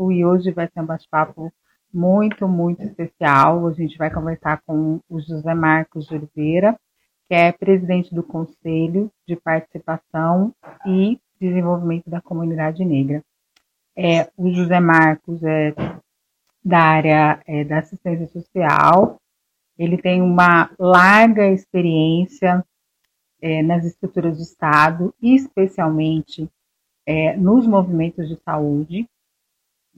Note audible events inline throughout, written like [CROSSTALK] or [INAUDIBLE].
e hoje vai ser um bate-papo muito, muito especial. A gente vai conversar com o José Marcos de Oliveira, que é presidente do Conselho de Participação e Desenvolvimento da Comunidade Negra. É, o José Marcos é da área é, da assistência social, ele tem uma larga experiência é, nas estruturas do Estado, especialmente é, nos movimentos de saúde.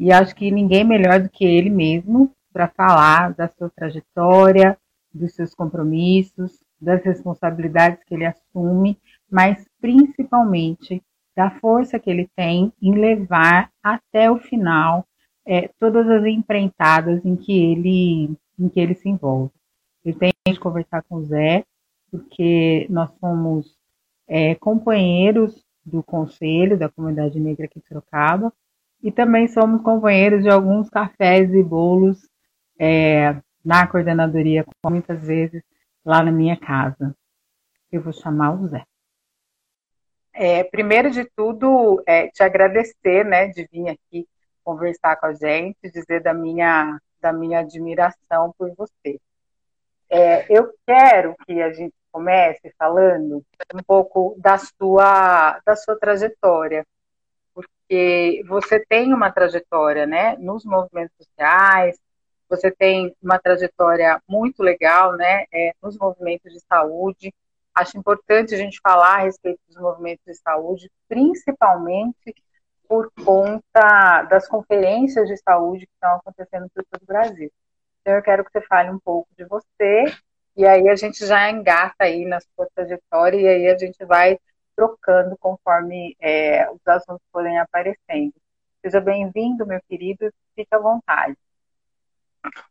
E acho que ninguém melhor do que ele mesmo para falar da sua trajetória, dos seus compromissos, das responsabilidades que ele assume, mas principalmente da força que ele tem em levar até o final é, todas as empreitadas em que ele em que ele se envolve. Eu tenho de conversar com o Zé, porque nós somos é, companheiros do Conselho da Comunidade Negra aqui de Sorocaba e também somos companheiros de alguns cafés e bolos é, na coordenadoria, muitas vezes lá na minha casa. Eu vou chamar o Zé. É, primeiro de tudo, é, te agradecer, né, de vir aqui conversar com a gente, dizer da minha, da minha admiração por você. É, eu quero que a gente comece falando um pouco da sua, da sua trajetória, porque você tem uma trajetória, né, nos movimentos sociais, você tem uma trajetória muito legal, né, é, nos movimentos de saúde. Acho importante a gente falar a respeito dos movimentos de saúde, principalmente por conta das conferências de saúde que estão acontecendo por todo o Brasil. Então, eu quero que você fale um pouco de você, e aí a gente já engata aí na sua trajetória, e aí a gente vai trocando conforme é, os assuntos forem aparecendo. Seja bem-vindo, meu querido, fique à vontade.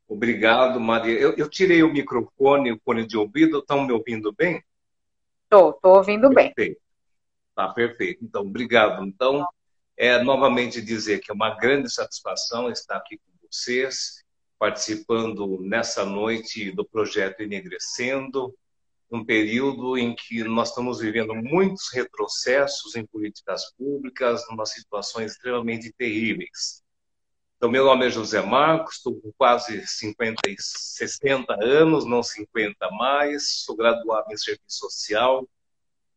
Obrigado, Maria. Eu, eu, tirei o microfone, o fone de ouvido, estão me ouvindo bem? Estou, estou ouvindo perfeito. bem. Tá perfeito. Então, obrigado. Então, é novamente dizer que é uma grande satisfação estar aqui com vocês, participando nessa noite do projeto Enegrecendo, um período em que nós estamos vivendo muitos retrocessos em políticas públicas, numa situações extremamente terríveis. Então, meu nome é José Marcos, estou com quase 50 e 60 anos, não 50 mais, sou graduado em serviço social,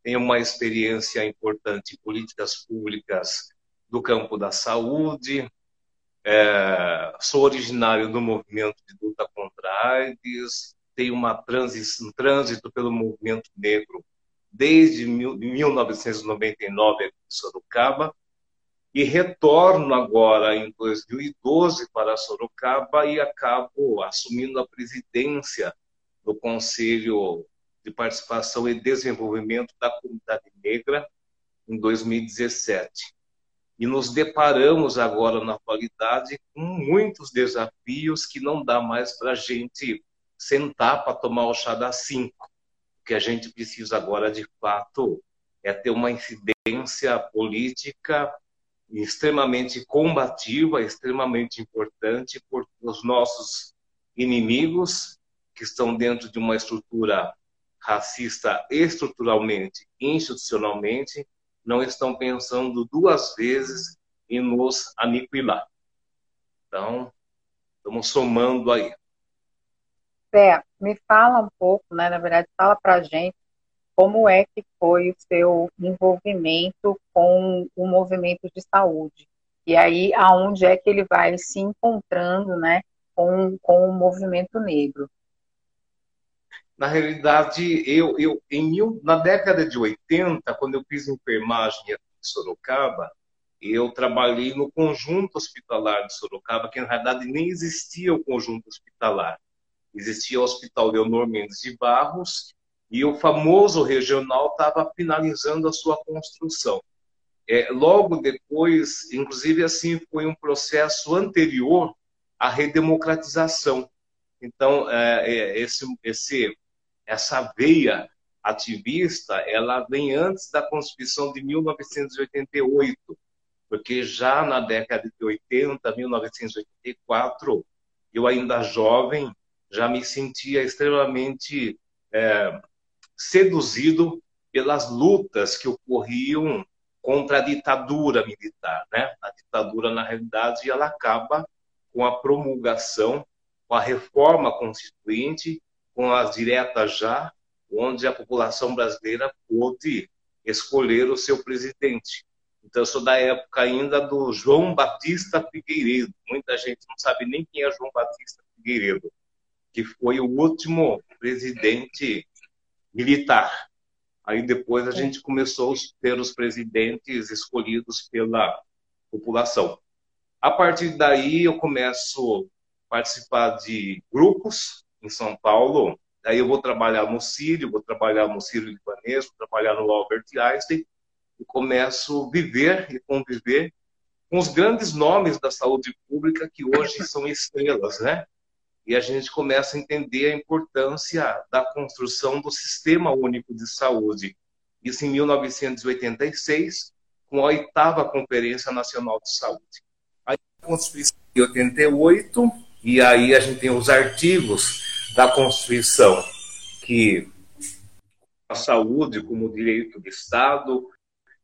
tenho uma experiência importante em políticas públicas do campo da saúde, é, sou originário do movimento de luta contra a AIDS, tenho uma transição, um trânsito pelo movimento negro desde mil, 1999 aqui em Sorocaba, e retorno agora em 2012 para Sorocaba e acabo assumindo a presidência do Conselho de Participação e Desenvolvimento da Comunidade Negra em 2017 e nos deparamos agora na atualidade com muitos desafios que não dá mais para a gente sentar para tomar o chá das cinco. O que a gente precisa agora, de fato, é ter uma incidência política extremamente combativa, extremamente importante, por os nossos inimigos que estão dentro de uma estrutura racista estruturalmente, institucionalmente, não estão pensando duas vezes em nos aniquilar. Então, estamos somando aí. Bé, me fala um pouco, né? Na verdade, fala para a gente como é que foi o seu envolvimento com o movimento de saúde. E aí, aonde é que ele vai se encontrando, né, com, com o movimento negro? Na realidade, eu, eu em mil, na década de 80, quando eu fiz enfermagem em Sorocaba, eu trabalhei no conjunto hospitalar de Sorocaba, que na realidade nem existia o conjunto hospitalar. Existia o Hospital Leonor Mendes de Barros e o famoso regional estava finalizando a sua construção. É, logo depois, inclusive assim, foi um processo anterior à redemocratização. Então, é, é esse, esse essa veia ativista, ela vem antes da Constituição de 1988, porque já na década de 80, 1984, eu ainda jovem, já me sentia extremamente é, seduzido pelas lutas que ocorriam contra a ditadura militar. Né? A ditadura, na realidade, ela acaba com a promulgação, com a reforma constituinte, com as diretas já, onde a população brasileira pôde escolher o seu presidente. Então, eu sou da época ainda do João Batista Figueiredo. Muita gente não sabe nem quem é João Batista Figueiredo, que foi o último presidente militar. Aí depois a é. gente começou a ter os presidentes escolhidos pela população. A partir daí eu começo a participar de grupos em São Paulo. Aí eu vou trabalhar no Sírio, vou trabalhar no Sírio Libanês, vou trabalhar no Albert Einstein e começo a viver e conviver com os grandes nomes da saúde pública que hoje são estrelas, né? E a gente começa a entender a importância da construção do Sistema Único de Saúde. Isso em 1986, com a oitava Conferência Nacional de Saúde. Aí, a Constituição de 88, e aí a gente tem os artigos da Constituição, que a saúde como direito de Estado,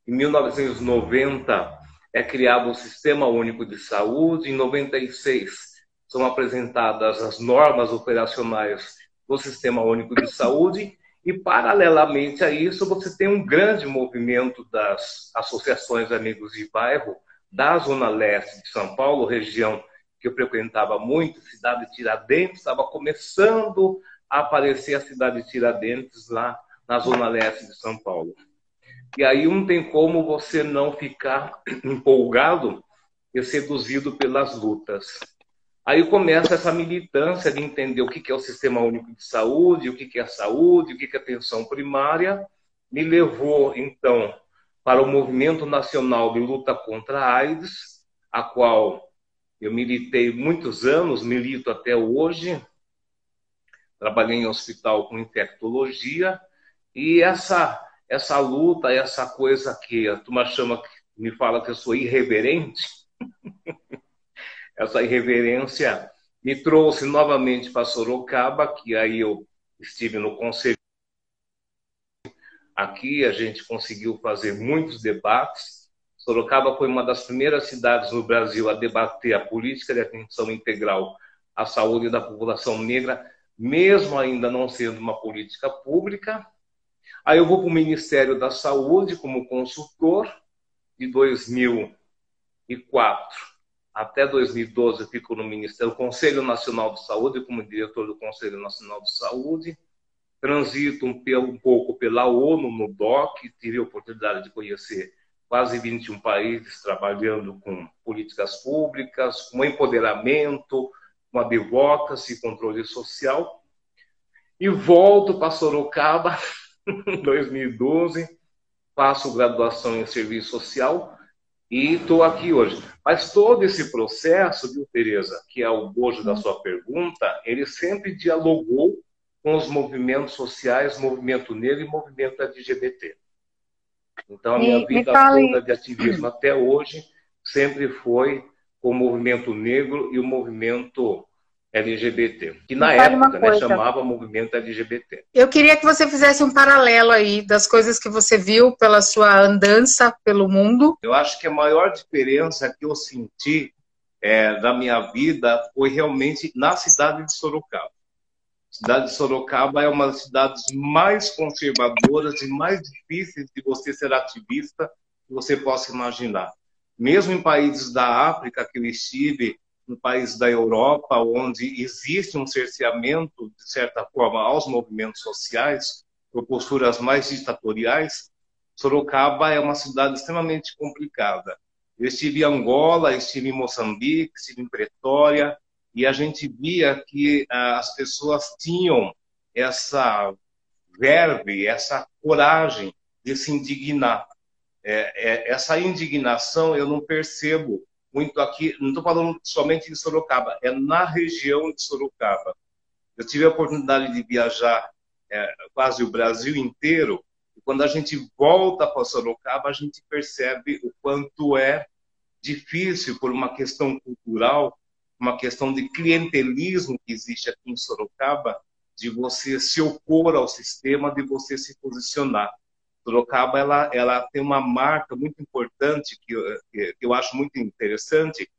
em 1990 é criado o Sistema Único de Saúde. Em 96 são apresentadas as normas operacionais do Sistema Único de Saúde. E, paralelamente a isso, você tem um grande movimento das associações Amigos de Bairro da Zona Leste de São Paulo, região que eu frequentava muito, cidade de Tiradentes, estava começando a aparecer a cidade de Tiradentes lá na Zona Leste de São Paulo. E aí não tem como você não ficar [CLEARS THROAT] empolgado e seduzido pelas lutas. Aí começa essa militância de entender o que é o Sistema Único de Saúde, o que é a saúde, o que é atenção primária. Me levou, então, para o Movimento Nacional de Luta contra a AIDS, a qual eu militei muitos anos, milito até hoje. Trabalhei em hospital com infectologia. E essa essa luta, essa coisa que a turma chama, me fala que eu sou irreverente, [LAUGHS] essa irreverência me trouxe novamente para Sorocaba, que aí eu estive no conselho. Aqui a gente conseguiu fazer muitos debates. Sorocaba foi uma das primeiras cidades no Brasil a debater a política de atenção integral à saúde da população negra, mesmo ainda não sendo uma política pública. Aí eu vou para o Ministério da Saúde como consultor, de 2004 até 2012 eu fico no Ministério, Conselho Nacional de Saúde, como diretor do Conselho Nacional de Saúde. Transito um, um pouco pela ONU, no DOC, tive a oportunidade de conhecer quase 21 países trabalhando com políticas públicas, com empoderamento, com advocacy, controle social. E volto para Sorocaba 2012, faço graduação em serviço social e estou aqui hoje. Mas todo esse processo, viu, Tereza, que é o bojo da sua pergunta, ele sempre dialogou com os movimentos sociais, movimento negro e movimento LGBT. Então, a minha vida toda de ativismo até hoje sempre foi com o movimento negro e o movimento LGBT, que na época né, chamava movimento LGBT. Eu queria que você fizesse um paralelo aí das coisas que você viu pela sua andança pelo mundo. Eu acho que a maior diferença que eu senti é, da minha vida foi realmente na cidade de Sorocaba. A cidade de Sorocaba é uma das cidades mais conservadoras e mais difíceis de você ser ativista que você possa imaginar. Mesmo em países da África que eu estive, no país da Europa, onde existe um cerceamento, de certa forma, aos movimentos sociais, por posturas mais ditatoriais, Sorocaba é uma cidade extremamente complicada. Eu estive em Angola, estive em Moçambique, estive em Pretória, e a gente via que ah, as pessoas tinham essa verve, essa coragem de se indignar. É, é, essa indignação eu não percebo muito aqui, não estou falando somente de Sorocaba, é na região de Sorocaba. Eu tive a oportunidade de viajar é, quase o Brasil inteiro, e quando a gente volta para Sorocaba, a gente percebe o quanto é difícil por uma questão cultural, uma questão de clientelismo que existe aqui em Sorocaba, de você se opor ao sistema, de você se posicionar. Sorocaba ela, ela tem uma marca muito importante que, que, que eu acho muito interessante,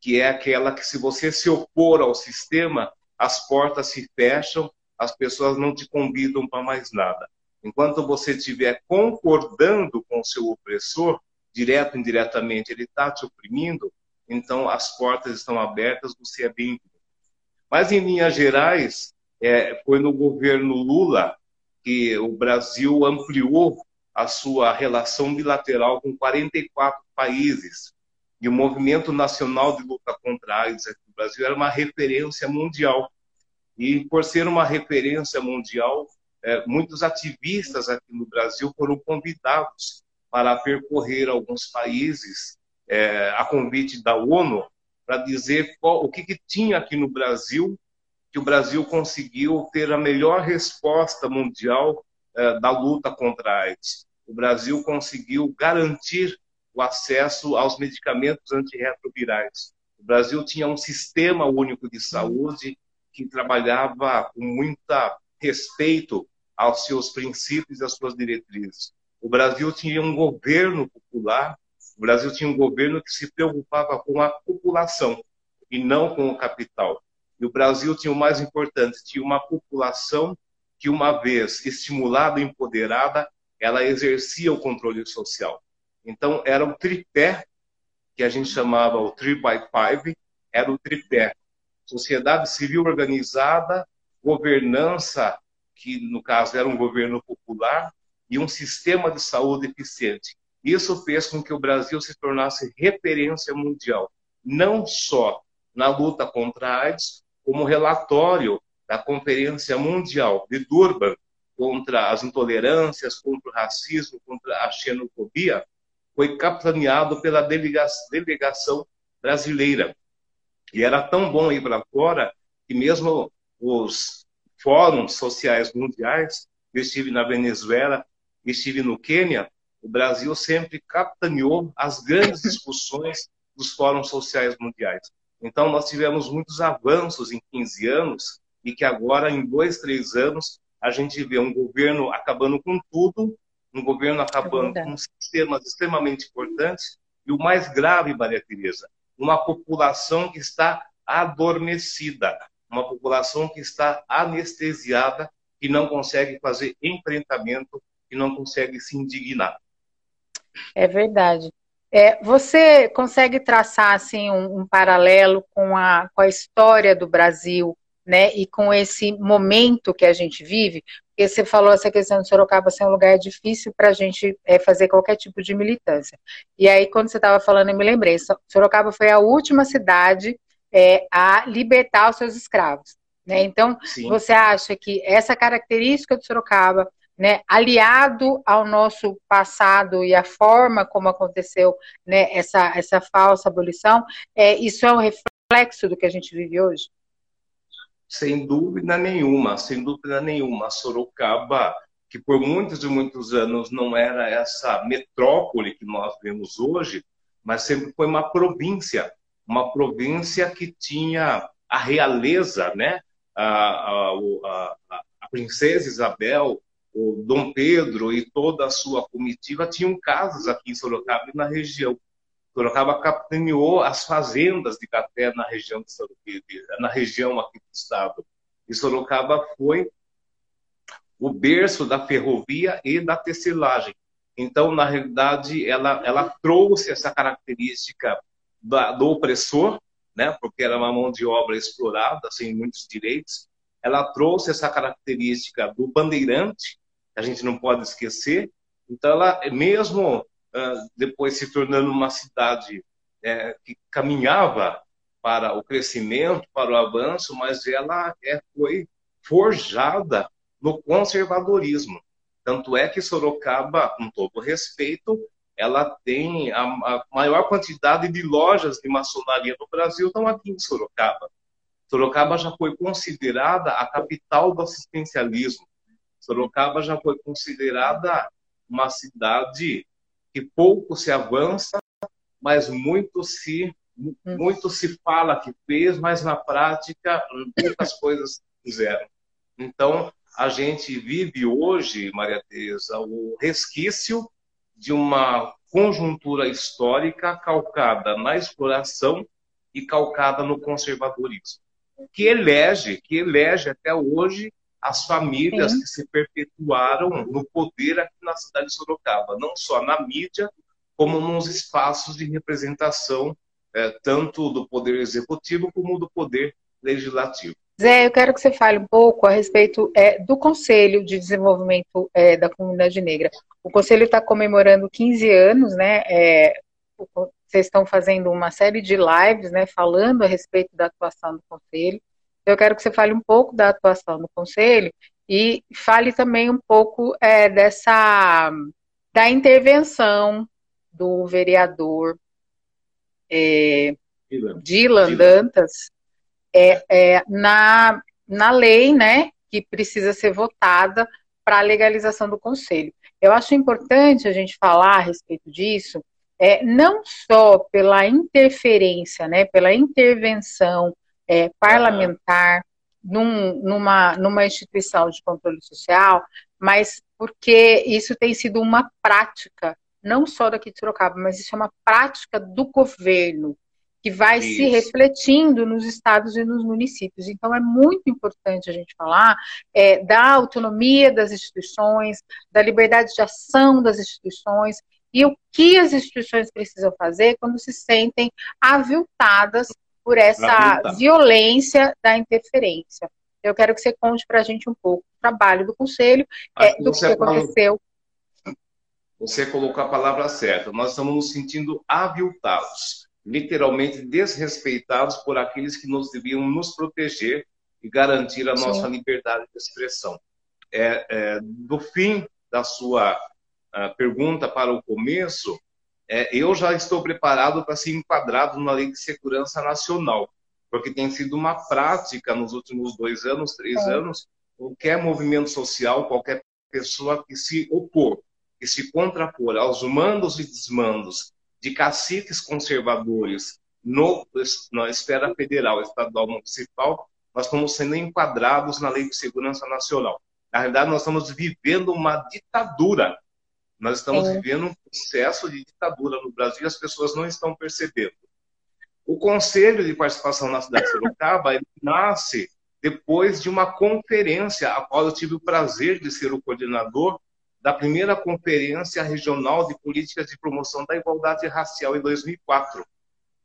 que é aquela que se você se opor ao sistema, as portas se fecham, as pessoas não te convidam para mais nada. Enquanto você estiver concordando com o seu opressor, direto ou indiretamente, ele está te oprimindo, então as portas estão abertas, você é bem-vindo. Mas, em linhas gerais, é, foi no governo Lula que o Brasil ampliou a sua relação bilateral com 44 países. E o Movimento Nacional de Luta contra a AIDS aqui no Brasil era uma referência mundial. E por ser uma referência mundial, é, muitos ativistas aqui no Brasil foram convidados para percorrer alguns países é, a convite da ONU para dizer qual, o que, que tinha aqui no Brasil que o Brasil conseguiu ter a melhor resposta mundial eh, da luta contra a AIDS. O Brasil conseguiu garantir o acesso aos medicamentos antirretrovirais. O Brasil tinha um sistema único de saúde que trabalhava com muita respeito aos seus princípios e às suas diretrizes. O Brasil tinha um governo popular, o Brasil tinha um governo que se preocupava com a população e não com o capital. E o Brasil tinha o mais importante, tinha uma população que, uma vez estimulada empoderada, ela exercia o controle social. Então, era o tripé, que a gente chamava o 3 by 5, era o tripé. Sociedade civil organizada, governança, que no caso era um governo popular, e um sistema de saúde eficiente. Isso fez com que o Brasil se tornasse referência mundial, não só na luta contra a AIDS, como relatório da Conferência Mundial de Durban contra as intolerâncias, contra o racismo, contra a xenofobia, foi capitaneado pela delegação brasileira. E era tão bom ir para fora que mesmo os fóruns sociais mundiais, eu estive na Venezuela, estive no Quênia, o Brasil sempre capitaneou as grandes discussões dos fóruns sociais mundiais. Então, nós tivemos muitos avanços em 15 anos e que agora, em dois, três anos, a gente vê um governo acabando com tudo, um governo acabando é com sistemas extremamente importantes e o mais grave, Maria Tereza, uma população que está adormecida, uma população que está anestesiada, que não consegue fazer enfrentamento, que não consegue se indignar. É verdade. É, você consegue traçar assim um, um paralelo com a, com a história do Brasil, né, e com esse momento que a gente vive? Porque você falou essa questão de Sorocaba ser um lugar difícil para a gente é, fazer qualquer tipo de militância. E aí, quando você estava falando, eu me lembrei, Sorocaba foi a última cidade é, a libertar os seus escravos. Né? Então, Sim. você acha que essa característica de Sorocaba né, aliado ao nosso passado e a forma como aconteceu né, essa, essa falsa abolição, é, isso é um reflexo do que a gente vive hoje? Sem dúvida nenhuma, sem dúvida nenhuma. Sorocaba, que por muitos e muitos anos não era essa metrópole que nós vemos hoje, mas sempre foi uma província, uma província que tinha a realeza, né? a, a, a, a princesa Isabel, o Dom Pedro e toda a sua comitiva tinham casas aqui em Sorocaba e na região. Sorocaba capitaneou as fazendas de café na região, de, na região aqui do estado. E Sorocaba foi o berço da ferrovia e da tecelagem. Então, na realidade, ela, ela trouxe essa característica da, do opressor, né, porque era uma mão de obra explorada, sem muitos direitos. Ela trouxe essa característica do bandeirante, a gente não pode esquecer. Então, ela, mesmo uh, depois se tornando uma cidade é, que caminhava para o crescimento, para o avanço, mas ela é, foi forjada no conservadorismo. Tanto é que Sorocaba, com todo respeito, ela tem a, a, maior quantidade de lojas de maçonaria no Brasil, estão aqui em Sorocaba. Sorocaba já foi considerada a capital do assistencialismo. Sorocaba já foi considerada uma cidade que pouco se avança, mas muito se hum. muito se fala que fez, mas na prática poucas [LAUGHS] coisas fizeram. Então, a gente vive hoje, Maria Tereza, o resquício de uma conjuntura histórica calcada na exploração e calcada no conservadorismo, que elege, que elege até hoje as famílias Sim. que se perpetuaram no poder aqui na cidade de Sorocaba, não só na mídia, como nos espaços de representação, é, tanto do poder executivo como do poder legislativo. Zé, eu quero que você fale um pouco a respeito é, do Conselho de Desenvolvimento é, da Comunidade Negra. O Conselho está comemorando 15 anos, né? É, vocês estão fazendo uma série de lives, né, falando a respeito da atuação do Conselho. Eu quero que você fale um pouco da atuação do Conselho e fale também um pouco é, dessa da intervenção do vereador é, Dylan. Dylan Dantas é, é, na, na lei, né, que precisa ser votada para a legalização do conselho. Eu acho importante a gente falar a respeito disso, é, não só pela interferência, né, pela intervenção é, parlamentar num, numa, numa instituição de controle social, mas porque isso tem sido uma prática, não só daqui de Sorocaba, mas isso é uma prática do governo, que vai Isso. se refletindo nos estados e nos municípios. Então, é muito importante a gente falar é, da autonomia das instituições, da liberdade de ação das instituições e o que as instituições precisam fazer quando se sentem aviltadas por essa violência da interferência. Eu quero que você conte para a gente um pouco do trabalho do Conselho, é, do que aconteceu. Você colocou a palavra certa. Nós estamos nos sentindo aviltados literalmente desrespeitados por aqueles que nos deviam nos proteger e garantir a nossa Sim. liberdade de expressão. É, é, do fim da sua uh, pergunta para o começo, é, eu já estou preparado para ser enquadrado na Lei de Segurança Nacional, porque tem sido uma prática nos últimos dois anos, três é. anos, qualquer movimento social, qualquer pessoa que se opor, que se contrapor aos mandos e desmandos de caciques conservadores no, na esfera federal, estadual, municipal, nós estamos sendo enquadrados na Lei de Segurança Nacional. Na realidade, nós estamos vivendo uma ditadura. Nós estamos é. vivendo um processo de ditadura no Brasil e as pessoas não estão percebendo. O Conselho de Participação na cidade de Sorocaba nasce depois de uma conferência, a qual eu tive o prazer de ser o coordenador, da primeira Conferência Regional de Políticas de Promoção da Igualdade Racial em 2004.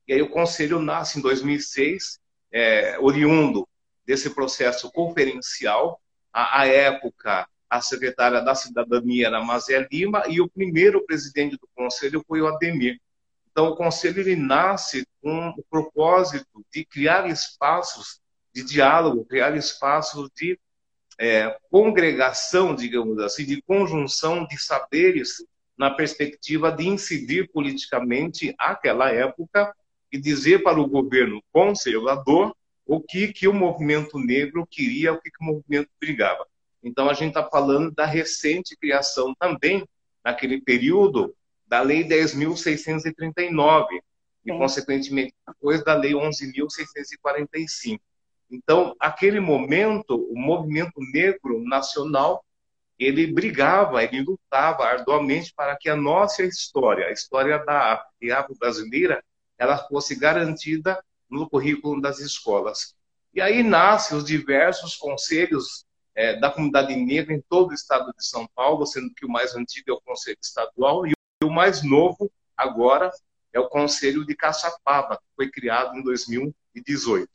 E aí o Conselho nasce em 2006, é, oriundo desse processo conferencial. À, à época, a secretária da Cidadania era Mazé Lima e o primeiro presidente do Conselho foi o Ademir. Então, o Conselho ele nasce com o propósito de criar espaços de diálogo, criar espaços de é, congregação, digamos assim, de conjunção de saberes na perspectiva de incidir politicamente aquela época e dizer para o governo conservador o que, que o movimento negro queria, o que, que o movimento brigava. Então, a gente está falando da recente criação também, naquele período, da Lei 10.639, e, consequentemente, depois da Lei 11.645. Então, aquele momento, o movimento negro nacional, ele brigava, ele lutava arduamente para que a nossa história, a história da África brasileira, ela fosse garantida no currículo das escolas. E aí nascem os diversos conselhos é, da comunidade negra em todo o estado de São Paulo, sendo que o mais antigo é o Conselho Estadual e o mais novo agora é o Conselho de Caçapava, que foi criado em 2018.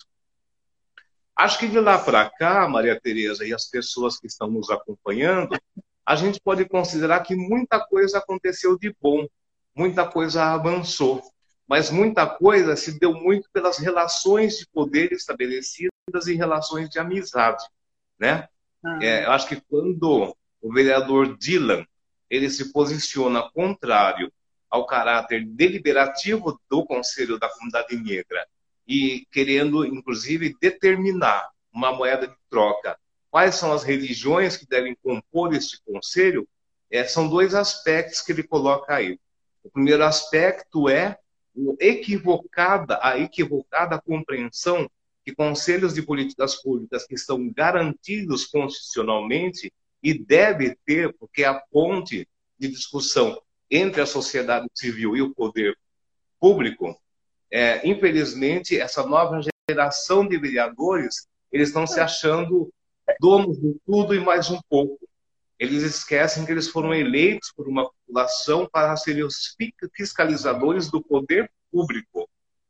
Acho que de lá para cá, Maria Tereza e as pessoas que estão nos acompanhando, a gente pode considerar que muita coisa aconteceu de bom, muita coisa avançou, mas muita coisa se deu muito pelas relações de poder estabelecidas e relações de amizade, né? É, eu acho que quando o vereador Dylan ele se posiciona contrário ao caráter deliberativo do Conselho da Comunidade Negra e querendo, inclusive, determinar uma moeda de troca. Quais são as religiões que devem compor este conselho? É, são dois aspectos que ele coloca aí. O primeiro aspecto é equivocada, a equivocada compreensão que conselhos de políticas públicas que estão garantidos constitucionalmente e deve ter, porque é a ponte de discussão entre a sociedade civil e o poder público, é, infelizmente, essa nova geração de vereadores, eles estão se achando donos de tudo e mais um pouco. Eles esquecem que eles foram eleitos por uma população para serem os fiscalizadores do poder público.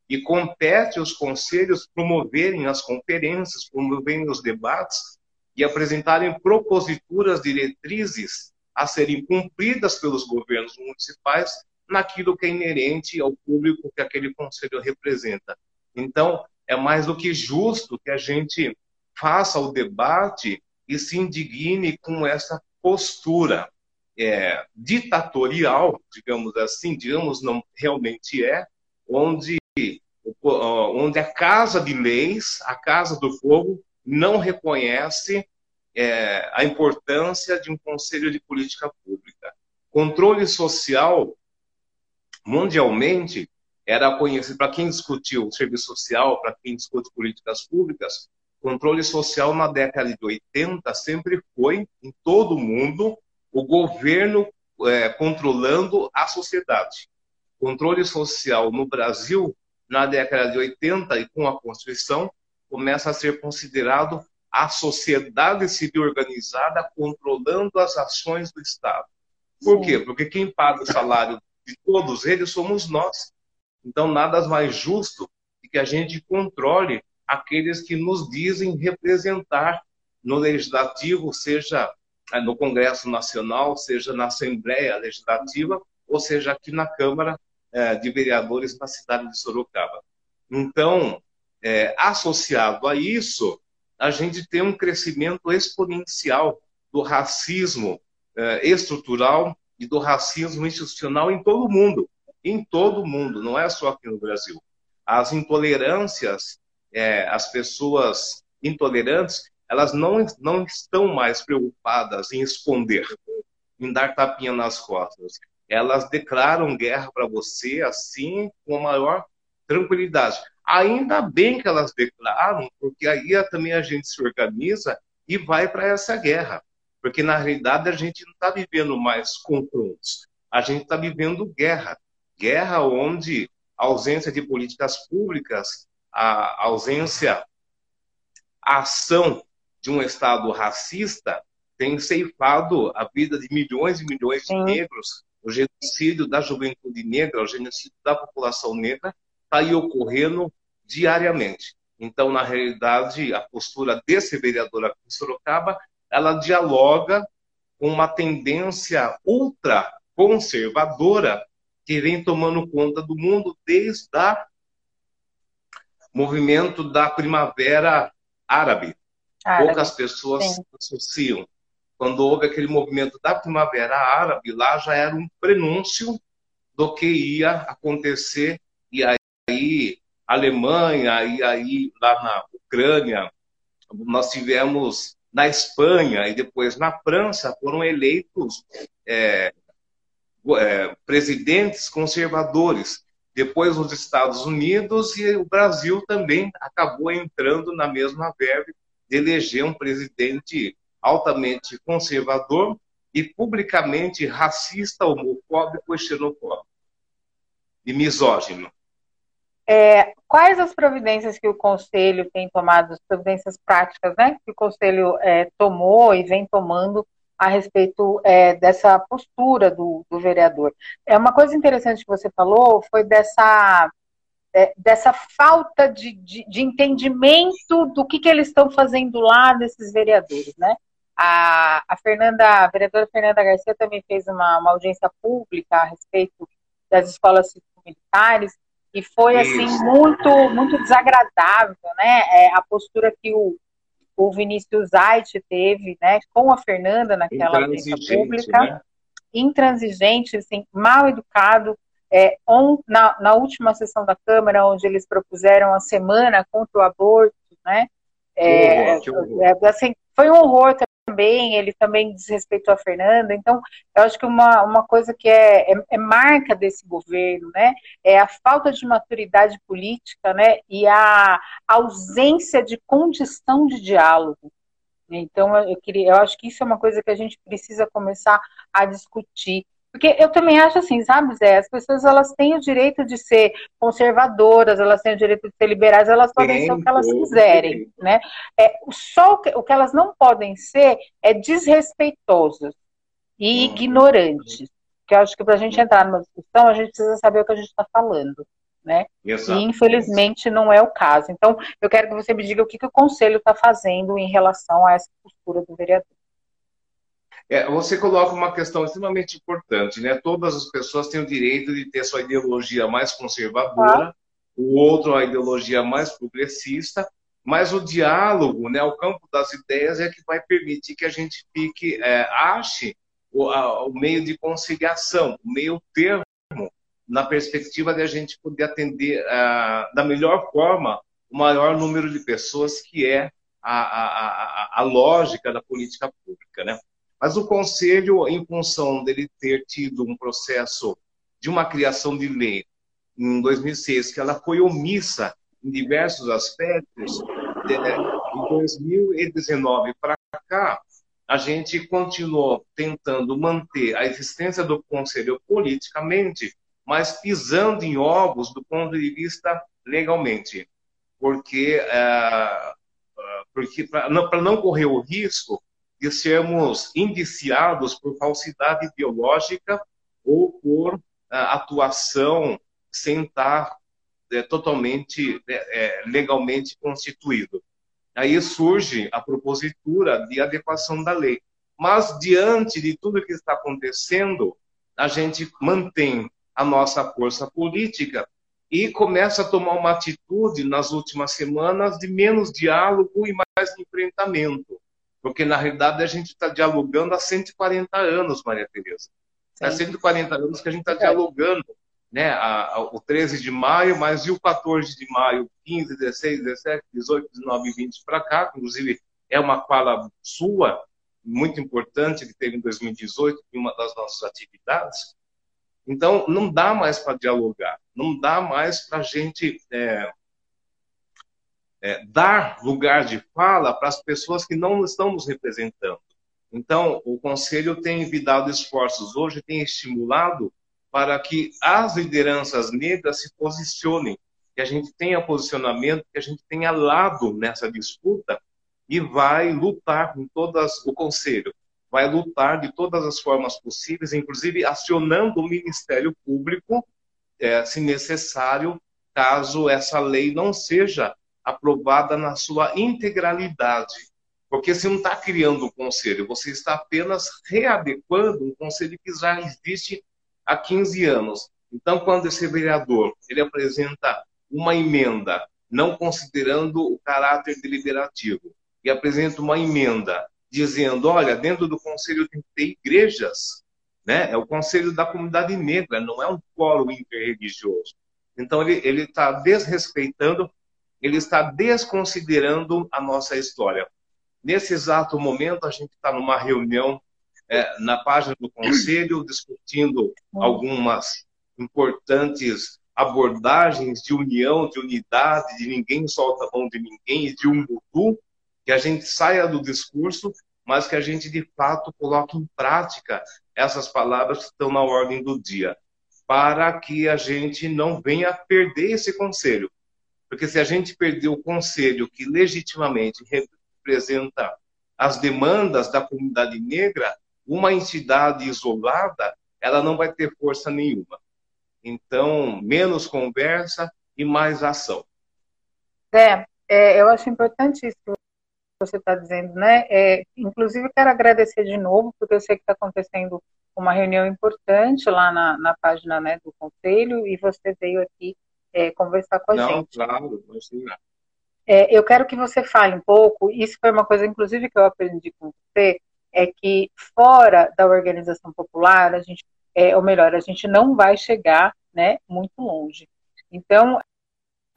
E compete aos conselhos promoverem as conferências, promoverem os debates e apresentarem proposituras, diretrizes a serem cumpridas pelos governos municipais naquilo que é inerente ao público que aquele conselho representa. Então, é mais do que justo que a gente faça o debate e se indigne com essa postura é, ditatorial, digamos assim, digamos, não realmente é, onde, onde a Casa de Leis, a Casa do Povo, não reconhece é, a importância de um conselho de política pública. Controle social, mundialmente, era conhecido, para quem discutiu serviço social, para quem discute políticas públicas, controle social na década de 80 sempre foi, em todo o mundo, o governo é, controlando a sociedade. Controle social no Brasil, na década de 80 e com a Constituição, começa a ser considerado a sociedade civil organizada controlando as ações do Estado. Por Sim. quê? Porque quem paga o salário de todos eles somos nós. Então, nada mais justo de que a gente controle aqueles que nos dizem representar no legislativo, seja eh, no Congresso Nacional, seja na Assembleia Legislativa, ou seja aqui na Câmara eh, de Vereadores na cidade de Sorocaba. Então, é, associado a isso, a gente tem um crescimento exponencial do racismo é, estrutural e do racismo institucional em todo o mundo. Em todo o mundo, não é só aqui no Brasil. As intolerâncias, é, as pessoas intolerantes, elas não, não estão mais preocupadas em esconder, em dar tapinha nas costas. Elas declaram guerra para você assim, com a maior tranquilidade. Ainda bem que elas declaram, porque aí também a gente se organiza e vai para essa guerra. Porque na realidade a gente não está vivendo mais confrontos, a gente está vivendo guerra. Guerra onde a ausência de políticas públicas, a ausência, a ação de um Estado racista tem ceifado a vida de milhões e milhões de negros. O genocídio da juventude negra, o genocídio da população negra está aí ocorrendo diariamente. Então, na realidade, a postura desse vereador aqui em Sorocaba, ela dialoga com uma tendência ultra conservadora que vem tomando conta do mundo desde o movimento da primavera árabe. árabe. Poucas pessoas Sim. associam. Quando houve aquele movimento da primavera árabe, lá já era um prenúncio do que ia acontecer e aí Alemanha e aí lá na Ucrânia, nós tivemos na Espanha e depois na França foram eleitos é, é, presidentes conservadores. Depois os Estados Unidos e o Brasil também acabou entrando na mesma verve de eleger um presidente altamente conservador e publicamente racista, homofóbico e xenofóbico e misógino. É, quais as providências que o Conselho tem tomado, as providências práticas né, que o Conselho é, tomou e vem tomando a respeito é, dessa postura do, do, vereador? É uma coisa interessante que você falou foi dessa, é, dessa falta de, de, de, entendimento do que, que eles estão fazendo lá desses vereadores, né? A, a Fernanda, a vereadora Fernanda Garcia também fez uma, uma audiência pública a respeito das escolas militares e foi assim muito muito desagradável, né? É, a postura que o, o Vinícius Zait teve, né, com a Fernanda naquela audiência pública, né? intransigente, assim, mal educado. É, on, na, na última sessão da Câmara, onde eles propuseram a semana contra o aborto, né? É, é, assim, foi um horror também, ele também desrespeitou a Fernanda. Então, eu acho que uma, uma coisa que é, é, é, marca desse governo, né, é a falta de maturidade política, né, e a ausência de condição de diálogo. Então, eu, queria, eu acho que isso é uma coisa que a gente precisa começar a discutir. Porque eu também acho assim, sabe, Zé? As pessoas elas têm o direito de ser conservadoras, elas têm o direito de ser liberais, elas podem ser o que elas quiserem, né? É, só o que, o que elas não podem ser é desrespeitosas e uhum. ignorantes. Que eu acho que para a gente entrar numa discussão, a gente precisa saber o que a gente está falando. Né? Exato. E infelizmente não é o caso. Então, eu quero que você me diga o que, que o conselho está fazendo em relação a essa postura do vereador. É, você coloca uma questão extremamente importante, né? Todas as pessoas têm o direito de ter sua ideologia mais conservadora, ah. o outro a ideologia mais progressista, mas o diálogo, né, o campo das ideias é que vai permitir que a gente fique, é, ache o, a, o meio de conciliação, o meio termo, na perspectiva de a gente poder atender uh, da melhor forma o maior número de pessoas, que é a, a, a, a lógica da política pública, né? Mas o Conselho, em função dele ter tido um processo de uma criação de lei em 2006, que ela foi omissa em diversos aspectos, em 2019 para cá, a gente continuou tentando manter a existência do Conselho politicamente, mas pisando em ovos do ponto de vista legalmente. Porque, é, porque para não, não correr o risco de sermos indiciados por falsidade biológica ou por uh, atuação sem estar é, totalmente é, legalmente constituído. Aí surge a propositura de adequação da lei. Mas, diante de tudo que está acontecendo, a gente mantém a nossa força política e começa a tomar uma atitude nas últimas semanas de menos diálogo e mais enfrentamento. Porque, na realidade, a gente está dialogando há 140 anos, Maria Tereza. Há 140 anos que a gente está dialogando. Né, a, a, o 13 de maio, mas e o 14 de maio, 15, 16, 17, 18, 19 e 20 para cá, inclusive é uma fala sua, muito importante, que teve em 2018, em uma das nossas atividades. Então, não dá mais para dialogar, não dá mais para a gente é, é, dar lugar de fala para as pessoas que não estão nos representando. Então, o Conselho tem envidado esforços hoje, tem estimulado para que as lideranças negras se posicionem, que a gente tenha posicionamento, que a gente tenha lado nessa disputa e vai lutar com todas, o Conselho vai lutar de todas as formas possíveis, inclusive acionando o Ministério Público, é, se necessário, caso essa lei não seja aprovada na sua integralidade. Porque você não está criando um conselho, você está apenas readequando um conselho que já existe há 15 anos. Então, quando esse vereador ele apresenta uma emenda, não considerando o caráter deliberativo, e apresenta uma emenda dizendo, olha, dentro do conselho tem que ter igrejas, né? É o conselho da comunidade negra, não é um fórum interreligioso. Então ele está desrespeitando ele está desconsiderando a nossa história. Nesse exato momento, a gente está numa reunião é, na página do Conselho, discutindo algumas importantes abordagens de união, de unidade, de ninguém solta a mão de ninguém e de um mutu, que a gente saia do discurso, mas que a gente de fato coloque em prática essas palavras que estão na ordem do dia, para que a gente não venha perder esse conselho. Porque se a gente perder o conselho que legitimamente representa as demandas da comunidade negra, uma entidade isolada, ela não vai ter força nenhuma. Então, menos conversa e mais ação. É, é eu acho que você está dizendo, né? É, inclusive, quero agradecer de novo, porque eu sei que está acontecendo uma reunião importante lá na, na página né, do Conselho, e você veio aqui é, conversar com a Não, gente. Claro, é, eu quero que você fale um pouco, isso foi uma coisa, inclusive, que eu aprendi com você, é que fora da organização popular, a gente, é, ou melhor, a gente não vai chegar né, muito longe. Então,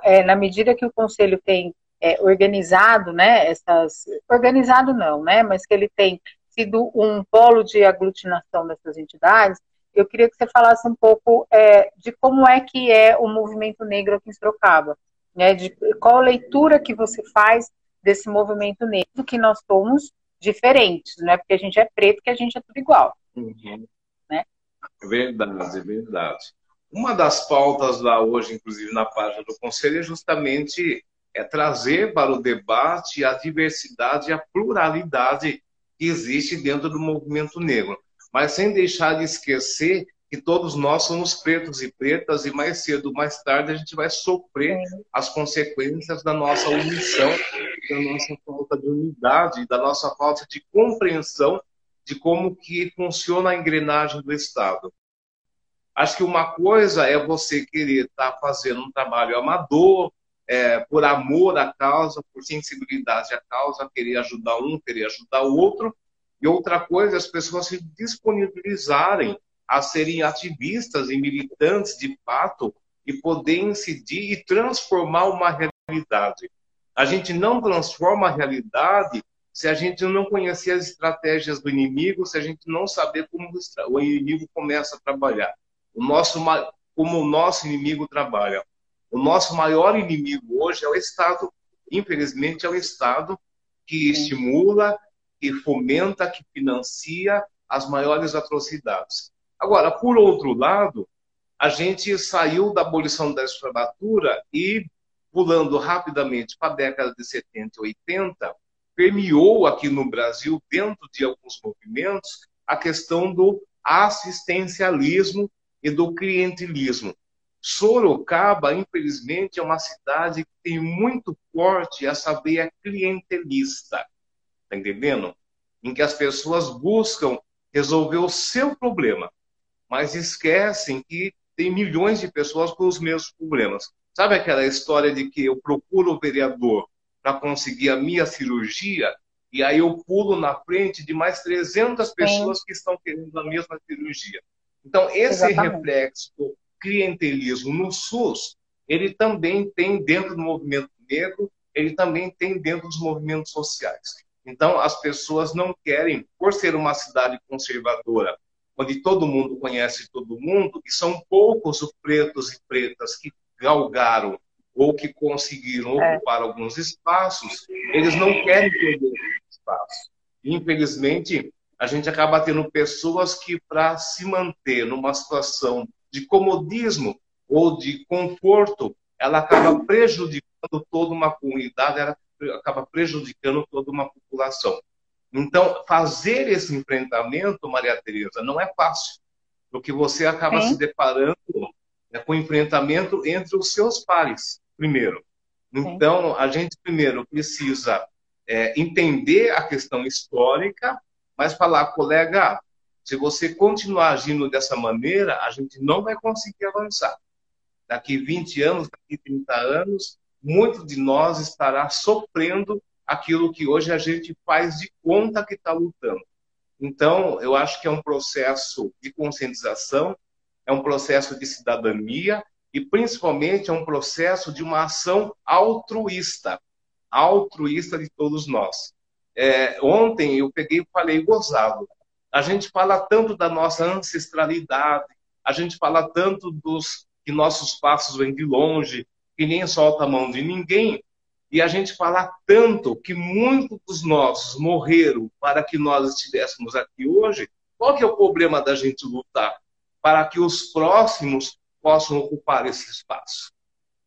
é, na medida que o Conselho tem é, organizado, né, essas, organizado não, né, mas que ele tem sido um polo de aglutinação dessas entidades, eu queria que você falasse um pouco é, de como é que é o movimento negro aqui em Sorocaba, né, de qual leitura que você faz desse movimento negro, que nós somos diferentes, não é porque a gente é preto que a gente é tudo igual. Uhum. Né? É verdade, é verdade. Uma das pautas lá hoje, inclusive na página do Conselho, é justamente é trazer para o debate a diversidade e a pluralidade que existe dentro do movimento negro. Mas sem deixar de esquecer que todos nós somos pretos e pretas e mais cedo ou mais tarde a gente vai sofrer as consequências da nossa omissão, da nossa falta de unidade, da nossa falta de compreensão de como que funciona a engrenagem do Estado. Acho que uma coisa é você querer estar tá fazendo um trabalho amador, é, por amor à causa, por sensibilidade à causa, querer ajudar um, querer ajudar o outro. E outra coisa as pessoas se disponibilizarem a serem ativistas e militantes de fato e poder incidir e transformar uma realidade. A gente não transforma a realidade se a gente não conhecer as estratégias do inimigo, se a gente não saber como o inimigo começa a trabalhar o nosso, como o nosso inimigo trabalha. O nosso maior inimigo hoje é o Estado. Infelizmente, é o Estado que estimula, que fomenta, que financia as maiores atrocidades. Agora, por outro lado, a gente saiu da abolição da escravatura e, pulando rapidamente para a década de 70 e 80, permeou aqui no Brasil, dentro de alguns movimentos, a questão do assistencialismo e do clientelismo. Sorocaba, infelizmente, é uma cidade que tem muito forte essa veia clientelista, tá entendendo? Em que as pessoas buscam resolver o seu problema, mas esquecem que tem milhões de pessoas com os mesmos problemas. Sabe aquela história de que eu procuro o vereador para conseguir a minha cirurgia e aí eu pulo na frente de mais 300 pessoas Sim. que estão querendo a mesma cirurgia? Então, esse Exatamente. reflexo do clientelismo no SUS, ele também tem dentro do movimento negro, ele também tem dentro dos movimentos sociais. Então, as pessoas não querem, por ser uma cidade conservadora, onde todo mundo conhece todo mundo, e são poucos os pretos e pretas que galgaram ou que conseguiram é. ocupar alguns espaços, eles não querem perder esse espaço. Infelizmente, a gente acaba tendo pessoas que, para se manter numa situação de comodismo ou de conforto, ela acaba prejudicando toda uma comunidade, ela acaba prejudicando toda uma população. Então, fazer esse enfrentamento, Maria Tereza, não é fácil, porque você acaba Sim. se deparando né, com enfrentamento entre os seus pares, primeiro. Então, a gente primeiro precisa é, entender a questão histórica mas falar, colega, se você continuar agindo dessa maneira, a gente não vai conseguir avançar. Daqui 20 anos, daqui 30 anos, muito de nós estará sofrendo aquilo que hoje a gente faz de conta que está lutando. Então, eu acho que é um processo de conscientização, é um processo de cidadania e, principalmente, é um processo de uma ação altruísta altruísta de todos nós. É, ontem eu peguei e falei gozado. A gente fala tanto da nossa ancestralidade, a gente fala tanto dos que nossos passos vêm de longe, que nem solta a mão de ninguém, e a gente fala tanto que muitos dos nossos morreram para que nós estivéssemos aqui hoje. Qual que é o problema da gente lutar? Para que os próximos possam ocupar esse espaço.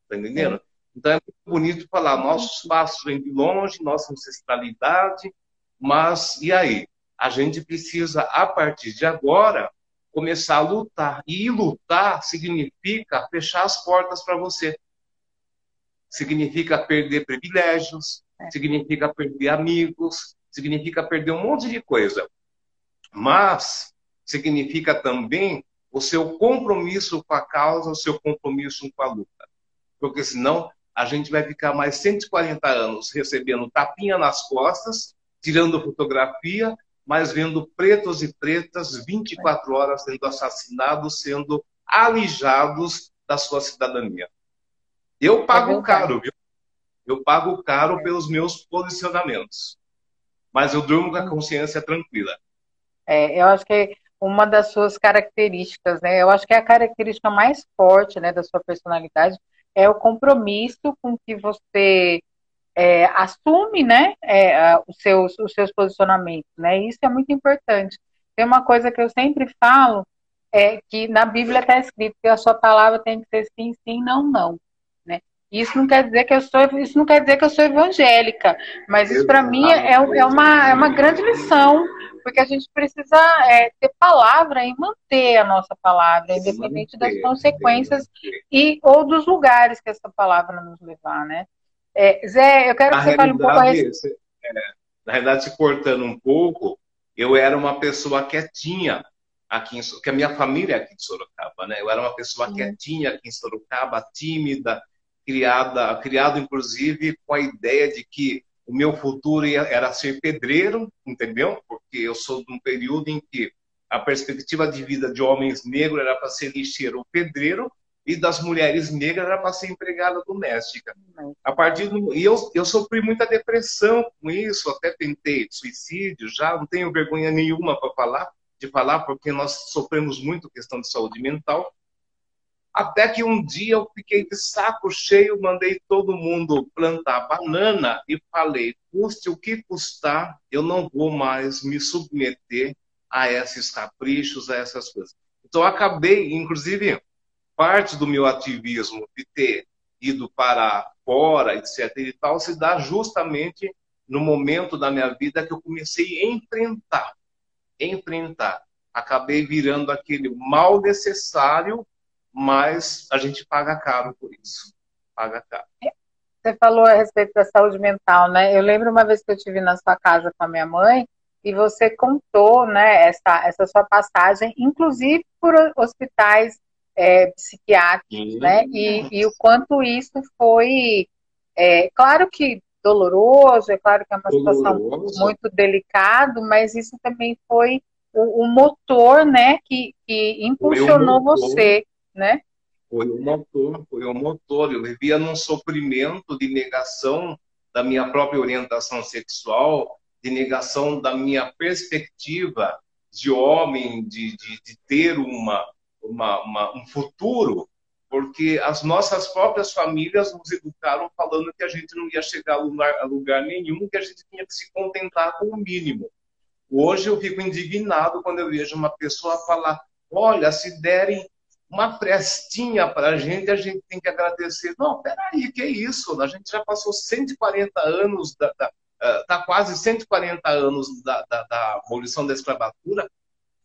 Está entendendo? Então é muito bonito falar, nossos passos vêm de longe, nossa ancestralidade, mas e aí? A gente precisa, a partir de agora, começar a lutar. E lutar significa fechar as portas para você. Significa perder privilégios, é. significa perder amigos, significa perder um monte de coisa. Mas significa também o seu compromisso com a causa, o seu compromisso com a luta. Porque senão a gente vai ficar mais 140 anos recebendo tapinha nas costas, tirando fotografia, mas vendo pretos e pretas 24 horas sendo assassinados, sendo alijados da sua cidadania. Eu pago é caro, viu? Eu pago caro pelos meus posicionamentos. Mas eu durmo com a consciência tranquila. É, eu acho que uma das suas características, né? Eu acho que é a característica mais forte, né, da sua personalidade é o compromisso com que você é, assume, né, é, os seus os seus posicionamentos, né? Isso é muito importante. Tem uma coisa que eu sempre falo é que na Bíblia está escrito que a sua palavra tem que ser sim, sim, não, não. Isso não quer dizer que eu sou, isso não quer dizer que eu sou evangélica, mas isso para mim é, é, uma, é uma grande lição, porque a gente precisa é, ter palavra e manter a nossa palavra, independente das consequências e ou dos lugares que essa palavra nos levar, né? É, Zé, eu quero que você fale um pouco a respeito. É, na realidade, se cortando um pouco, eu era uma pessoa quietinha, aqui em que a minha família é aqui de Sorocaba, né? Eu era uma pessoa uhum. quietinha aqui em Sorocaba, tímida, criada, criado inclusive com a ideia de que o meu futuro era ser pedreiro, entendeu? Porque eu sou de um período em que a perspectiva de vida de homens negros era para ser lixeiro ou pedreiro e das mulheres negras era para ser empregada doméstica. A partir do e eu, eu sofri muita depressão com isso, até tentei suicídio, já não tenho vergonha nenhuma para falar de falar, porque nós sofremos muito questão de saúde mental. Até que um dia eu fiquei de saco cheio, mandei todo mundo plantar banana e falei: custe o que custar, eu não vou mais me submeter a esses caprichos, a essas coisas. Então, acabei, inclusive, parte do meu ativismo de ter ido para fora, etc. e tal, se dá justamente no momento da minha vida que eu comecei a enfrentar enfrentar. Acabei virando aquele mal necessário, mas a gente paga caro por isso. Paga caro. Você falou a respeito da saúde mental, né? Eu lembro uma vez que eu estive na sua casa com a minha mãe e você contou, né, essa, essa sua passagem, inclusive por hospitais é, psiquiátricos, Sim. né? E, e, o quanto isso foi, é, claro que doloroso, é claro que é uma situação muito delicada, mas isso também foi o, o motor, né, que, que impulsionou você, né? Foi o motor, foi o motor. Eu vivia num sofrimento de negação da minha própria orientação sexual, de negação da minha perspectiva de homem, de, de, de ter uma, uma, uma, um futuro porque as nossas próprias famílias nos educaram falando que a gente não ia chegar a lugar, a lugar nenhum, que a gente tinha que se contentar com o mínimo. Hoje eu fico indignado quando eu vejo uma pessoa falar: olha, se derem uma frestinha para a gente, a gente tem que agradecer. Não, peraí, que é isso? A gente já passou 140 anos, da, da, tá quase 140 anos da, da, da abolição da escravatura,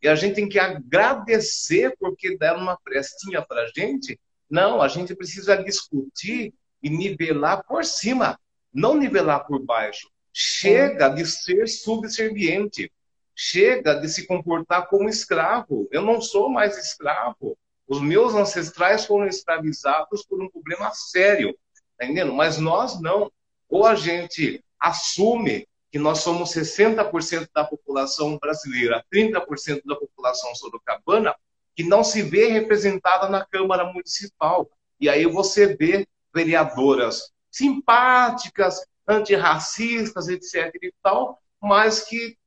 e a gente tem que agradecer porque deram uma frestinha para a gente. Não, a gente precisa discutir e nivelar por cima, não nivelar por baixo. Chega de ser subserviente. Chega de se comportar como escravo. Eu não sou mais escravo. Os meus ancestrais foram escravizados por um problema sério, tá entendendo? Mas nós não. Ou a gente assume que nós somos 60% da população brasileira, 30% da população sorocabana, que não se vê representada na Câmara Municipal. E aí você vê vereadoras simpáticas, antirracistas, etc. e tal, mas que,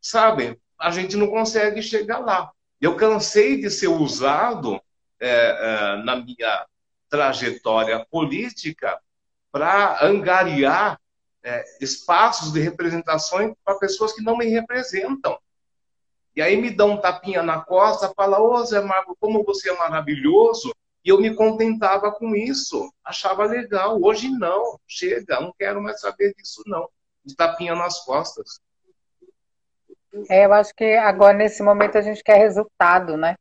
sabem, a gente não consegue chegar lá. Eu cansei de ser usado é, é, na minha trajetória política para angariar é, espaços de representação para pessoas que não me representam. E aí me dá um tapinha na costa, fala, ô oh, Zé Marco, como você é maravilhoso. E eu me contentava com isso, achava legal. Hoje não, chega, não quero mais saber disso não. De tapinha nas costas. É, eu acho que agora nesse momento a gente quer resultado, né?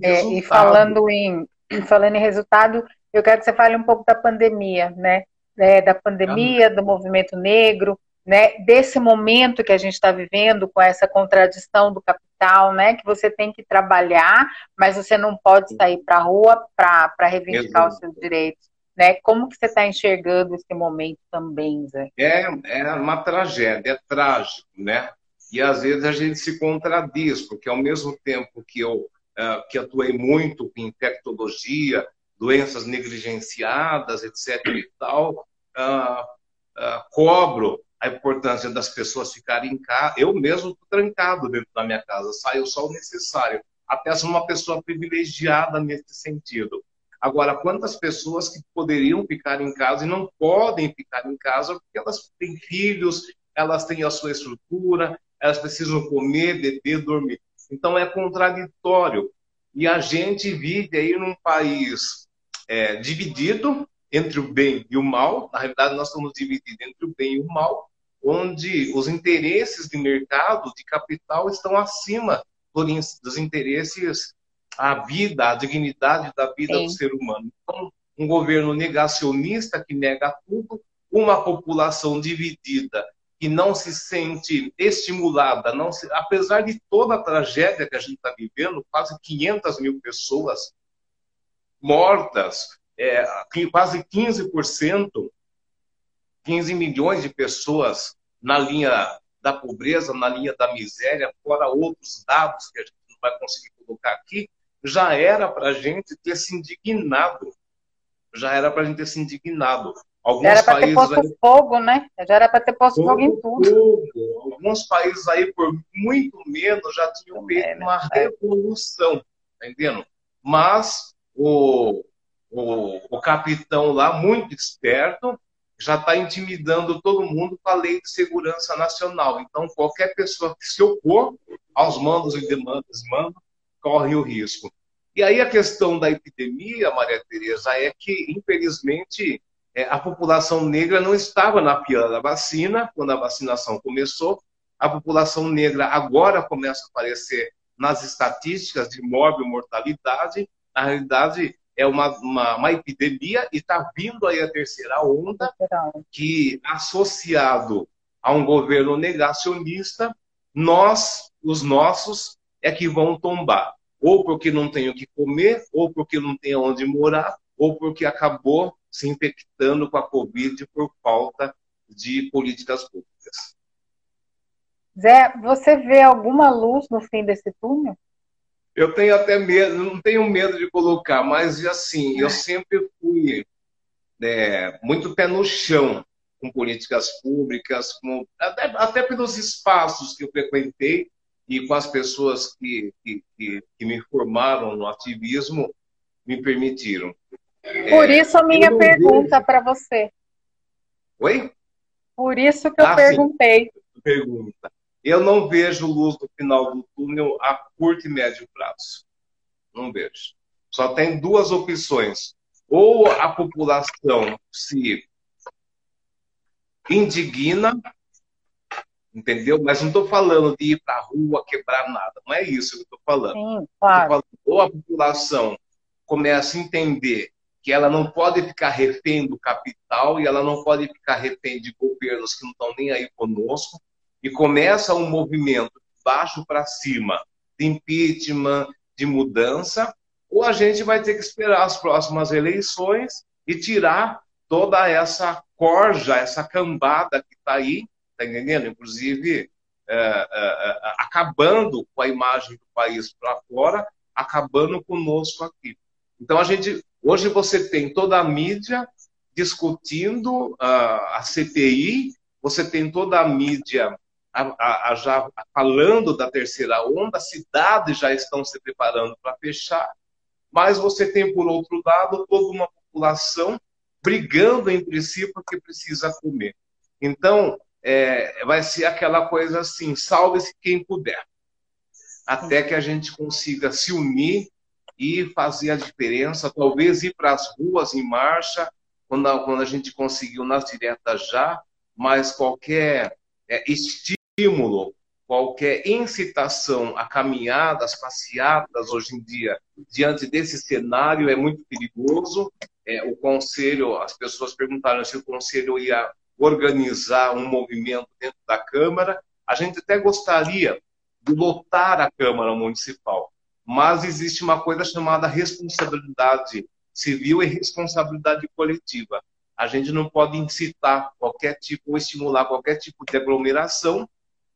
Resultado. É, e falando em, falando em resultado, eu quero que você fale um pouco da pandemia, né? É, da pandemia, do movimento negro, né, desse momento que a gente está vivendo com essa contradição do capital, né, que você tem que trabalhar, mas você não pode sair para a rua para reivindicar Exato. os seus direitos. Né? Como que você está enxergando esse momento também, Zé? É, é uma tragédia, é trágico, né? E às vezes a gente se contradiz, porque ao mesmo tempo que eu uh, que atuei muito em infectologia, doenças negligenciadas, etc. e tal, uh, uh, cobro a importância das pessoas ficarem em casa. Eu mesmo estou trancado dentro da minha casa, saio só o necessário. Até sou uma pessoa privilegiada nesse sentido. Agora, quantas pessoas que poderiam ficar em casa e não podem ficar em casa porque elas têm filhos, elas têm a sua estrutura, elas precisam comer, beber, dormir. Então é contraditório. E a gente vive aí num país é, dividido entre o bem e o mal. Na realidade, nós estamos divididos entre o bem e o mal, onde os interesses de mercado, de capital, estão acima dos interesses a vida, a dignidade da vida Sim. do ser humano. Então, um governo negacionista que nega tudo, uma população dividida que não se sente estimulada, não se, apesar de toda a tragédia que a gente está vivendo, quase 500 mil pessoas mortas, é, quase 15%, 15 milhões de pessoas na linha da pobreza, na linha da miséria, fora outros dados que a gente não vai conseguir colocar aqui, já era para a gente ter se indignado. Já era para a gente ter se indignado. Alguns já era para ter posto aí... fogo, né? Já era para ter posto fogo, em tudo. Fogo. Alguns países aí, por muito menos, já tinham feito é, uma revolução, tá entendendo? Mas o, o, o capitão lá, muito esperto, já está intimidando todo mundo com a lei de segurança nacional. Então, qualquer pessoa que se opor aos mandos e demandas, manda, corre o risco. E aí a questão da epidemia, Maria Tereza, é que, infelizmente, é, a população negra não estava na fila da vacina, quando a vacinação começou. A população negra agora começa a aparecer nas estatísticas de e mortalidade. Na realidade, é uma, uma, uma epidemia e está vindo aí a terceira onda, que, associado a um governo negacionista, nós, os nossos, é que vão tombar. Ou porque não tem o que comer, ou porque não tem onde morar, ou porque acabou se infectando com a Covid por falta de políticas públicas. Zé, você vê alguma luz no fim desse túnel? Eu tenho até medo, não tenho medo de colocar, mas assim, eu sempre fui é, muito pé no chão com políticas públicas, com, até, até pelos espaços que eu frequentei, e com as pessoas que, que, que, que me formaram no ativismo me permitiram. Por é, isso a minha pergunta para você. Oi? Por isso que eu ah, perguntei. Sim. Pergunta. Eu não vejo luz no final do túnel a curto e médio prazo. Não vejo. Só tem duas opções. Ou a população se indigna entendeu? Mas não estou falando de ir para a rua quebrar nada, não é isso que eu estou falando. Sim, claro. falando, ou a população começa a entender que ela não pode ficar refém do capital e ela não pode ficar refém de governos que não estão nem aí conosco, e começa um movimento de baixo para cima, de impeachment, de mudança, ou a gente vai ter que esperar as próximas eleições e tirar toda essa corja, essa cambada que está aí, tá entendendo? Inclusive, é, é, é, acabando com a imagem do país para fora, acabando conosco aqui. Então, a gente, hoje você tem toda a mídia discutindo uh, a CPI, você tem toda a mídia a, a, a já falando da terceira onda, cidades já estão se preparando para fechar, mas você tem, por outro lado, toda uma população brigando entre si porque precisa comer. Então, é, vai ser aquela coisa assim: salve-se quem puder, até que a gente consiga se unir e fazer a diferença, talvez ir para as ruas em marcha, quando a, quando a gente conseguiu nas diretas já, mas qualquer é, estímulo, qualquer incitação a caminhadas, passeadas hoje em dia, diante desse cenário, é muito perigoso. É, o conselho, as pessoas perguntaram se o conselho ia organizar um movimento dentro da Câmara. A gente até gostaria de lotar a Câmara Municipal, mas existe uma coisa chamada responsabilidade civil e responsabilidade coletiva. A gente não pode incitar qualquer tipo ou estimular qualquer tipo de aglomeração,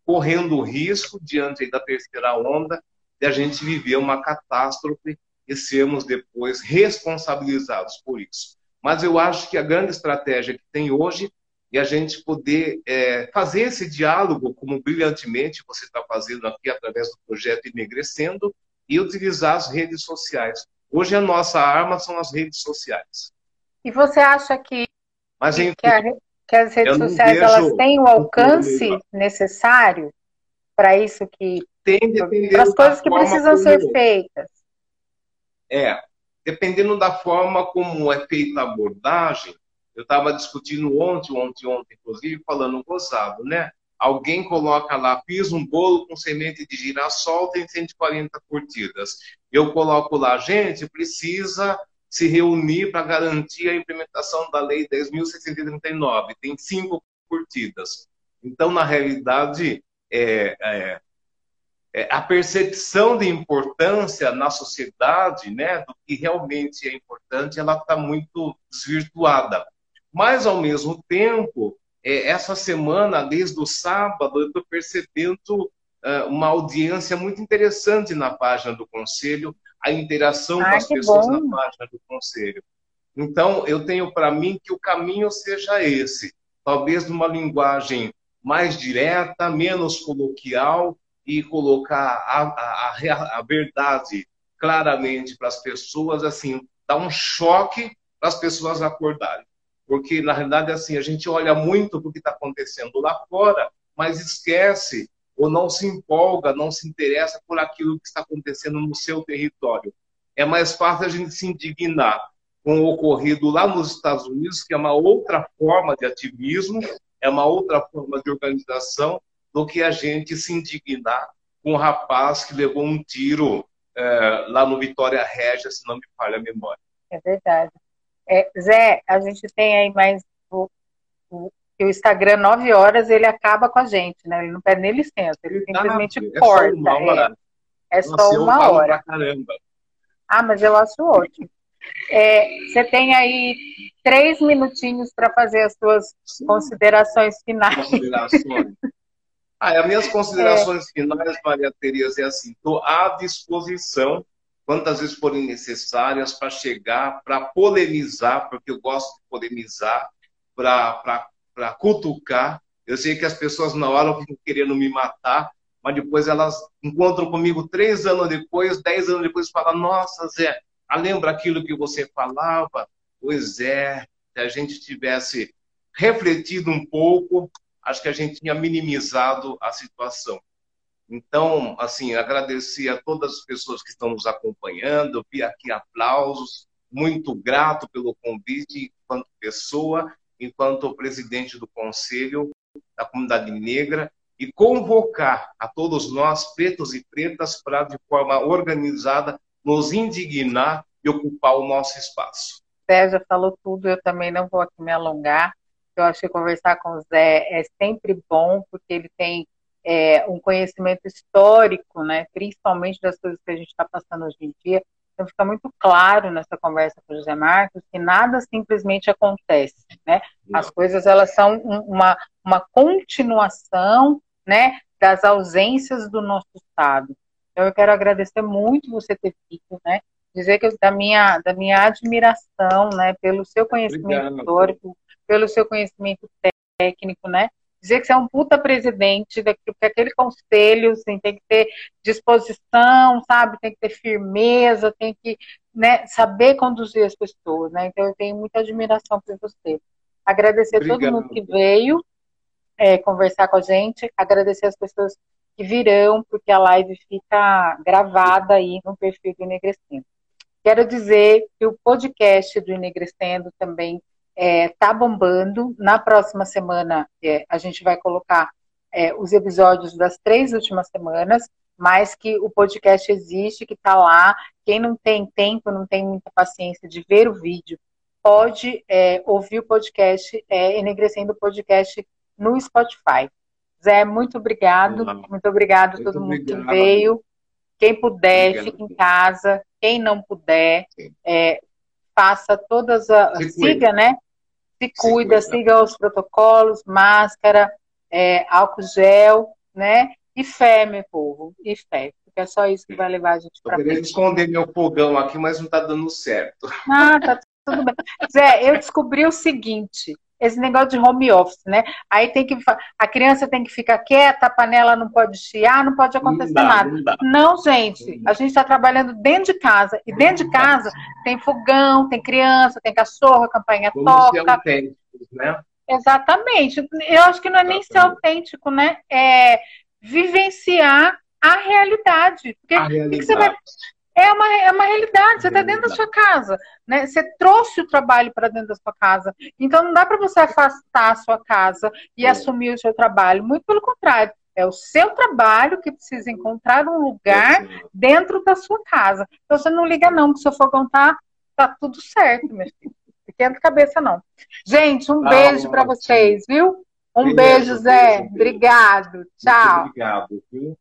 correndo o risco, diante da terceira onda, de a gente viver uma catástrofe e sermos depois responsabilizados por isso. Mas eu acho que a grande estratégia que tem hoje é a gente poder é, fazer esse diálogo, como brilhantemente você está fazendo aqui através do projeto Enegrecendo, e utilizar as redes sociais. Hoje a nossa arma são as redes sociais. E você acha que, Mas, que, a, que as redes sociais elas têm o alcance necessário para isso que para as coisas que precisam ser feitas? É, dependendo da forma como é feita a abordagem, eu estava discutindo ontem, ontem, ontem, inclusive, falando gozado, né? Alguém coloca lá, fiz um bolo com semente de girassol, tem 140 curtidas. Eu coloco lá, gente, precisa se reunir para garantir a implementação da Lei 10.639. Tem cinco curtidas. Então, na realidade, é, é, é, a percepção de importância na sociedade, né, do que realmente é importante, ela está muito desvirtuada. Mas, ao mesmo tempo, é, essa semana, desde o sábado, eu estou percebendo é, uma audiência muito interessante na página do Conselho, a interação com as pessoas bom. na página do Conselho. Então, eu tenho para mim que o caminho seja esse, talvez numa linguagem mais direta, menos coloquial e colocar a, a, a, a verdade claramente para as pessoas, assim, dar um choque para as pessoas acordarem. Porque, na realidade, assim, a gente olha muito para o que está acontecendo lá fora, mas esquece ou não se empolga, não se interessa por aquilo que está acontecendo no seu território. É mais fácil a gente se indignar com o ocorrido lá nos Estados Unidos, que é uma outra forma de ativismo, é uma outra forma de organização, do que a gente se indignar com um rapaz que levou um tiro é, lá no Vitória Régia, se não me falha a memória. É verdade. É, Zé, a gente tem aí mais o, o, o Instagram, nove horas, ele acaba com a gente, né? Ele não pede nem licença, ele simplesmente é corta. Só uma hora. É, é só Nossa, uma hora. caramba. Ah, mas eu acho ótimo. É, você tem aí três minutinhos para fazer as suas Sim. considerações finais. Considerações. [LAUGHS] Ah, as minhas considerações é. finais, Maria Tereza, é assim: estou à disposição quantas vezes forem necessárias para chegar, para polemizar, porque eu gosto de polemizar, para cutucar. Eu sei que as pessoas na hora ficam querendo me matar, mas depois elas encontram comigo três anos depois, dez anos depois, e falam: Nossa, Zé, ah, lembra aquilo que você falava? Pois é, se a gente tivesse refletido um pouco, acho que a gente tinha minimizado a situação. Então, assim, agradecer a todas as pessoas que estão nos acompanhando, vi aqui aplausos, muito grato pelo convite enquanto pessoa, enquanto presidente do Conselho da Comunidade Negra, e convocar a todos nós, pretos e pretas, para, de forma organizada, nos indignar e ocupar o nosso espaço. Zé já falou tudo, eu também não vou aqui me alongar. Eu acho que conversar com o Zé é sempre bom, porque ele tem é, um conhecimento histórico, né, principalmente das coisas que a gente está passando hoje em dia. Então fica muito claro nessa conversa com o José Marcos que nada simplesmente acontece, né? As coisas elas são uma, uma continuação, né, das ausências do nosso estado. Então eu quero agradecer muito você ter vindo, né? Dizer que da minha da minha admiração, né, pelo seu conhecimento Obrigado. histórico, pelo seu conhecimento técnico, né? Dizer que você é um puta presidente, que aquele conselho assim, tem que ter disposição, sabe? Tem que ter firmeza, tem que né, saber conduzir as pessoas, né? Então eu tenho muita admiração por você. Agradecer Obrigado. todo mundo que veio é, conversar com a gente, agradecer as pessoas que virão, porque a live fica gravada aí no perfil do Enegrecendo. Quero dizer que o podcast do Enegrecendo também é, tá bombando. Na próxima semana, é, a gente vai colocar é, os episódios das três últimas semanas, mas que o podcast existe, que está lá. Quem não tem tempo, não tem muita paciência de ver o vídeo, pode é, ouvir o podcast, é, Enegrecendo o Podcast no Spotify. Zé, muito obrigado. Muito obrigado a todo mundo obrigado. que veio. Quem puder, obrigado. fique em casa. Quem não puder, é, faça todas as. Siga, né? Se cuida, siga os protocolos, máscara, é, álcool gel, né? E fé, meu povo, e fé. Porque é só isso que vai levar a gente para frente. Eu esconder meu fogão aqui, mas não está dando certo. Ah, tá tudo bem. Zé, eu descobri o seguinte: esse negócio de home office, né? Aí tem que a criança tem que ficar quieta, a panela não pode chiar, não pode acontecer não dá, nada. Não, não, gente, a gente está trabalhando dentro de casa e dentro de casa tem fogão, tem criança, tem cachorro, a campanha Como toca. né? Exatamente. Eu acho que não é nem ser autêntico, né? É vivenciar a realidade. Porque a realidade. Que você vai é uma, é uma realidade, você está dentro da sua casa, né? Você trouxe o trabalho para dentro da sua casa. Então não dá para você afastar a sua casa e é. assumir o seu trabalho. Muito pelo contrário, é o seu trabalho que precisa encontrar um lugar é dentro da sua casa. Então você não liga não, que o seu fogão tá, tá tudo certo, meu filho. Esquenta a cabeça não. Gente, um tá beijo para vocês, viu? Um Beleza, beijo, Zé. Beijo, Obrigado. Tchau. Muito obrigado, viu?